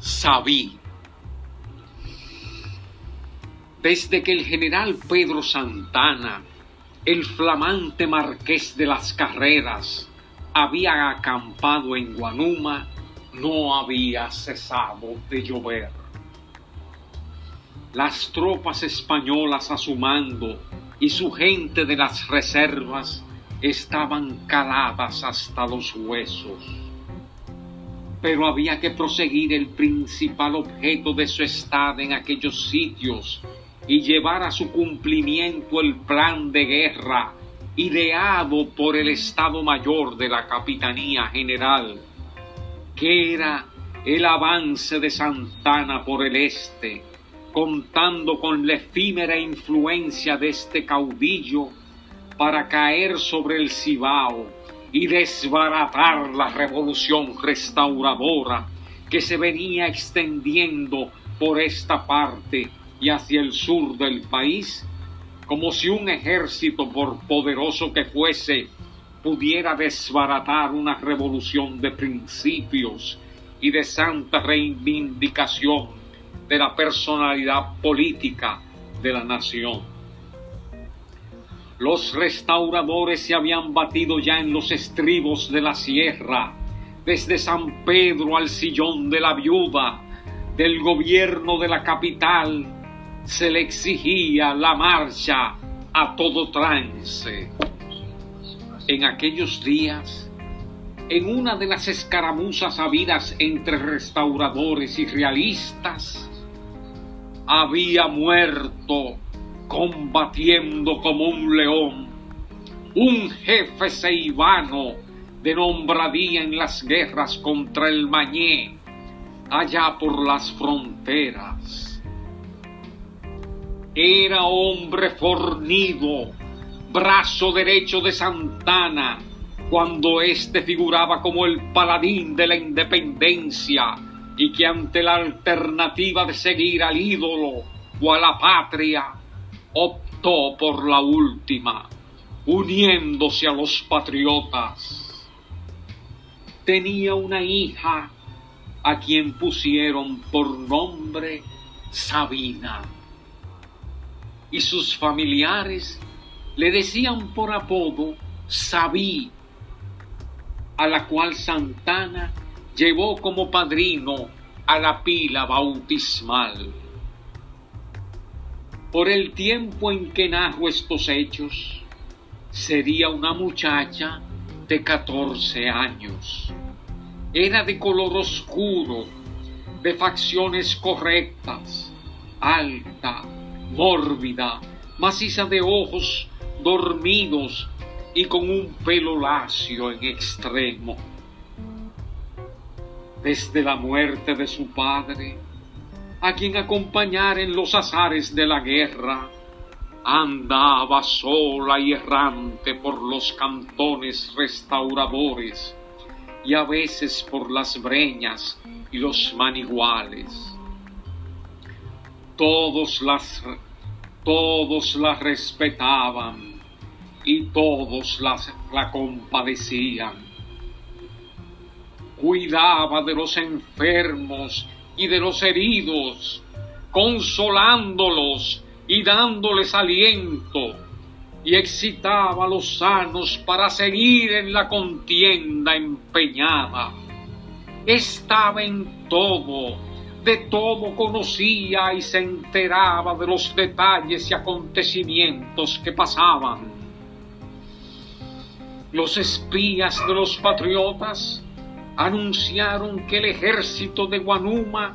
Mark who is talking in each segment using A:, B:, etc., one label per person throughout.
A: Sabí. Desde que el general Pedro Santana, el flamante marqués de las carreras, había acampado en Guanuma, no había cesado de llover. Las tropas españolas a su mando y su gente de las reservas estaban caladas hasta los huesos pero había que proseguir el principal objeto de su estado en aquellos sitios y llevar a su cumplimiento el plan de guerra ideado por el Estado Mayor de la Capitanía General, que era el avance de Santana por el este, contando con la efímera influencia de este caudillo para caer sobre el Cibao y desbaratar la revolución restauradora que se venía extendiendo por esta parte y hacia el sur del país, como si un ejército, por poderoso que fuese, pudiera desbaratar una revolución de principios y de santa reivindicación de la personalidad política de la nación. Los restauradores se habían batido ya en los estribos de la sierra, desde San Pedro al sillón de la viuda, del gobierno de la capital, se le exigía la marcha a todo trance. En aquellos días, en una de las escaramuzas habidas entre restauradores y realistas, había muerto combatiendo como un león, un jefe ceibano de nombradía en las guerras contra el Mañé, allá por las fronteras. Era hombre fornido, brazo derecho de Santana, cuando éste figuraba como el paladín de la independencia y que ante la alternativa de seguir al ídolo o a la patria, optó por la última, uniéndose a los patriotas. Tenía una hija a quien pusieron por nombre Sabina. Y sus familiares le decían por apodo Sabí, a la cual Santana llevó como padrino a la pila bautismal. Por el tiempo en que narro estos hechos, sería una muchacha de 14 años. Era de color oscuro, de facciones correctas, alta, mórbida, maciza de ojos dormidos y con un pelo lacio en extremo. Desde la muerte de su padre, a quien acompañar en los azares de la guerra, andaba sola y errante por los cantones restauradores y a veces por las breñas y los maniguales. Todos las, todos la respetaban y todos las, la compadecían. Cuidaba de los enfermos y de los heridos, consolándolos y dándoles aliento, y excitaba a los sanos para seguir en la contienda empeñada. Estaba en todo, de todo conocía y se enteraba de los detalles y acontecimientos que pasaban. Los espías de los patriotas anunciaron que el ejército de Guanuma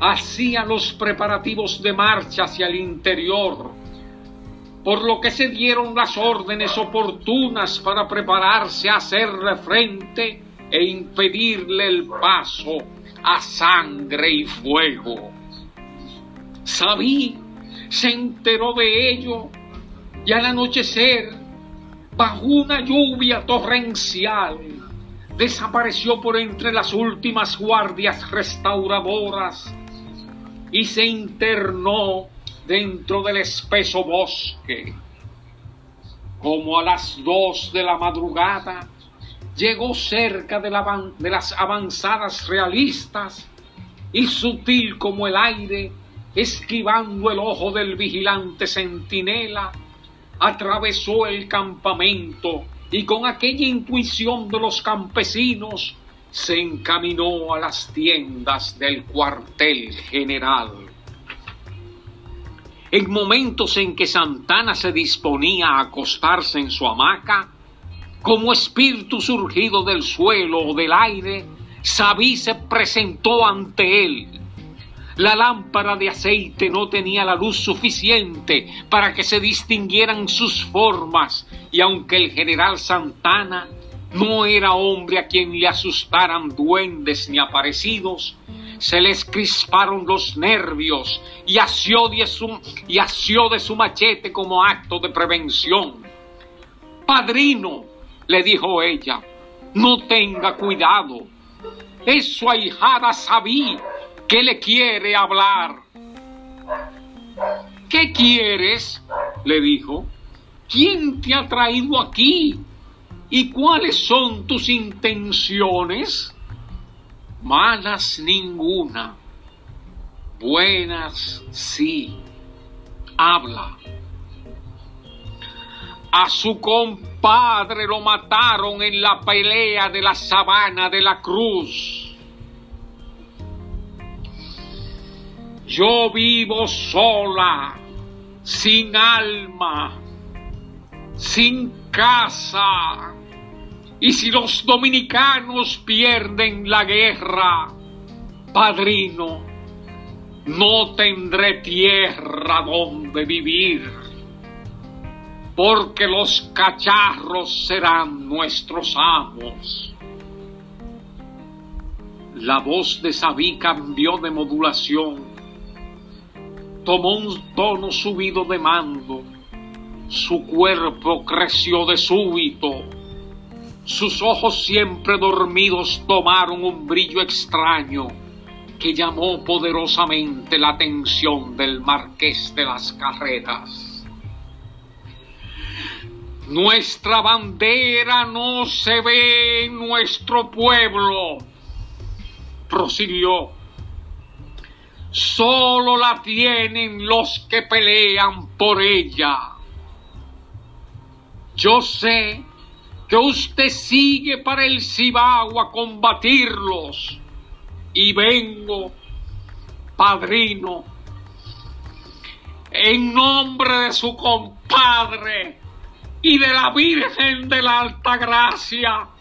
A: hacía los preparativos de marcha hacia el interior, por lo que se dieron las órdenes oportunas para prepararse a hacerle frente e impedirle el paso a sangre y fuego. Sabí se enteró de ello y al anochecer, bajo una lluvia torrencial, desapareció por entre las últimas guardias restauradoras y se internó dentro del espeso bosque. Como a las dos de la madrugada, llegó cerca de, de las avanzadas realistas y sutil como el aire, esquivando el ojo del vigilante centinela, atravesó el campamento y con aquella intuición de los campesinos se encaminó a las tiendas del cuartel general. En momentos en que Santana se disponía a acostarse en su hamaca, como espíritu surgido del suelo o del aire, Sabí se presentó ante él. La lámpara de aceite no tenía la luz suficiente para que se distinguieran sus formas, y aunque el general Santana no era hombre a quien le asustaran duendes ni aparecidos, se les crisparon los nervios y asió de su, machete como acto de prevención. Padrino, le dijo ella, no tenga cuidado. Es su ahijada Sabí que le quiere hablar. ¿Qué quieres? le dijo. ¿Quién te ha traído aquí? ¿Y cuáles son tus intenciones? Malas ninguna. Buenas sí. Habla. A su compadre lo mataron en la pelea de la sabana de la cruz. Yo vivo sola, sin alma, sin casa. Y si los dominicanos pierden la guerra, padrino, no tendré tierra donde vivir porque los cacharros serán nuestros amos. La voz de Sabí cambió de modulación, tomó un tono subido de mando, su cuerpo creció de súbito, sus ojos siempre dormidos tomaron un brillo extraño que llamó poderosamente la atención del marqués de las carreras. Nuestra bandera no se ve en nuestro pueblo, prosiguió. Solo la tienen los que pelean por ella. Yo sé que usted sigue para el Cibao a combatirlos y vengo, padrino, en nombre de su compadre y de la Virgen de la Alta Gracia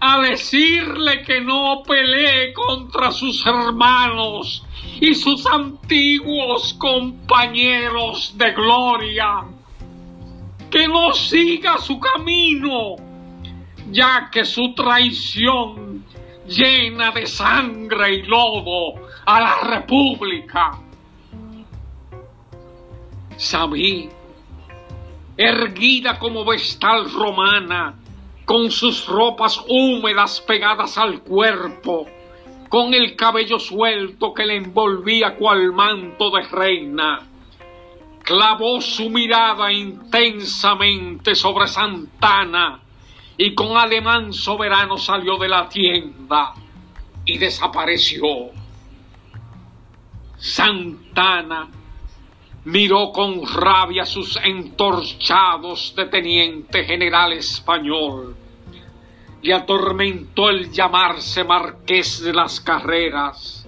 A: a decirle que no pelee contra sus hermanos y sus antiguos compañeros de gloria, que no siga su camino, ya que su traición llena de sangre y lodo a la República. Sabí erguida como vestal romana, con sus ropas húmedas pegadas al cuerpo, con el cabello suelto que le envolvía cual manto de reina, clavó su mirada intensamente sobre Santana y con ademán soberano salió de la tienda y desapareció. Santana miró con rabia sus entorchados de teniente general español. Le atormentó el llamarse marqués de las carreras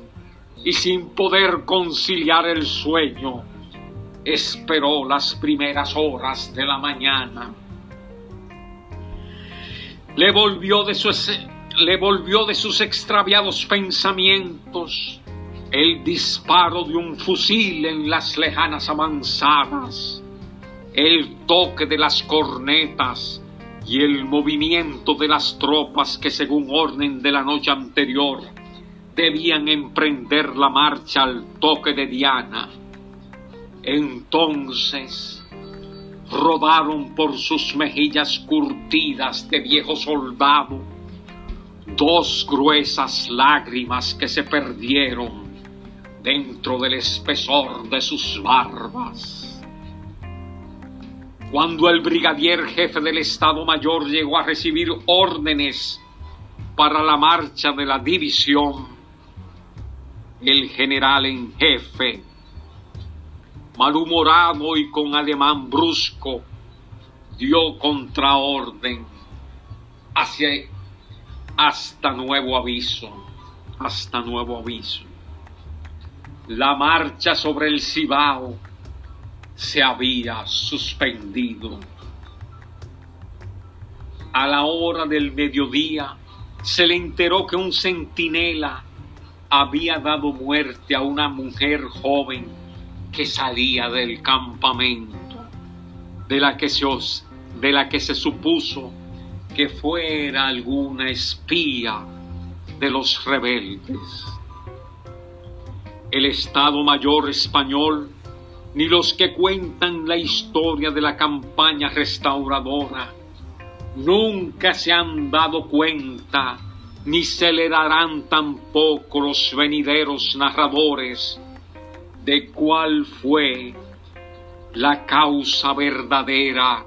A: y sin poder conciliar el sueño, esperó las primeras horas de la mañana. Le volvió de, le volvió de sus extraviados pensamientos el disparo de un fusil en las lejanas avanzadas, el toque de las cornetas y el movimiento de las tropas que según orden de la noche anterior debían emprender la marcha al toque de Diana. Entonces rodaron por sus mejillas curtidas de viejo soldado dos gruesas lágrimas que se perdieron dentro del espesor de sus barbas. Cuando el brigadier jefe del Estado Mayor llegó a recibir órdenes para la marcha de la división, el general en jefe, malhumorado y con ademán brusco, dio contraorden hacia hasta nuevo aviso, hasta nuevo aviso. La marcha sobre el Cibao se había suspendido. A la hora del mediodía se le enteró que un centinela había dado muerte a una mujer joven que salía del campamento, de la que se, de la que se supuso que fuera alguna espía de los rebeldes. El Estado Mayor español, ni los que cuentan la historia de la campaña restauradora, nunca se han dado cuenta ni se le darán tampoco los venideros narradores de cuál fue la causa verdadera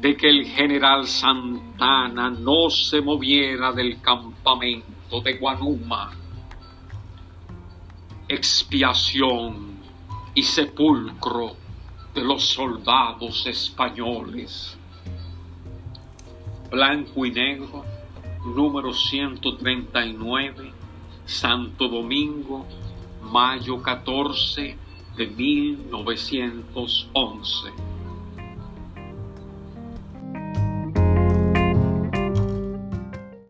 A: de que el general Santana no se moviera del campamento de Guanuma. Expiación y sepulcro de los soldados españoles. Blanco y negro número 139, Santo Domingo, mayo 14 de 1911.